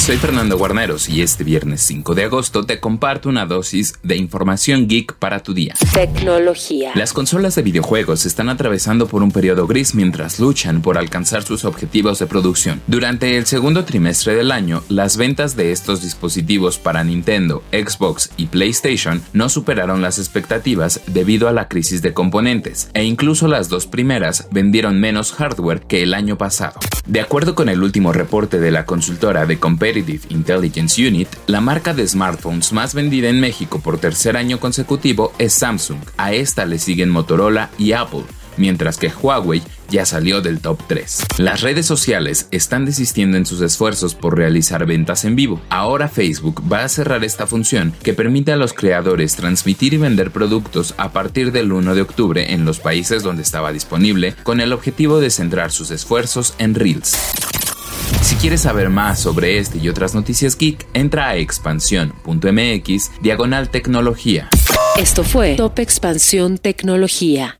Soy Fernando Guarneros y este viernes 5 de agosto te comparto una dosis de información geek para tu día. Tecnología. Las consolas de videojuegos están atravesando por un periodo gris mientras luchan por alcanzar sus objetivos de producción. Durante el segundo trimestre del año, las ventas de estos dispositivos para Nintendo, Xbox y PlayStation no superaron las expectativas debido a la crisis de componentes, e incluso las dos primeras vendieron menos hardware que el año pasado. De acuerdo con el último reporte de la consultora de Competitive Intelligence Unit, la marca de smartphones más vendida en México por tercer año consecutivo es Samsung. A esta le siguen Motorola y Apple, mientras que Huawei ya salió del top 3. Las redes sociales están desistiendo en sus esfuerzos por realizar ventas en vivo. Ahora Facebook va a cerrar esta función que permite a los creadores transmitir y vender productos a partir del 1 de octubre en los países donde estaba disponible, con el objetivo de centrar sus esfuerzos en Reels. Si quieres saber más sobre este y otras noticias geek, entra a expansión.mx diagonal tecnología. Esto fue Top Expansión Tecnología.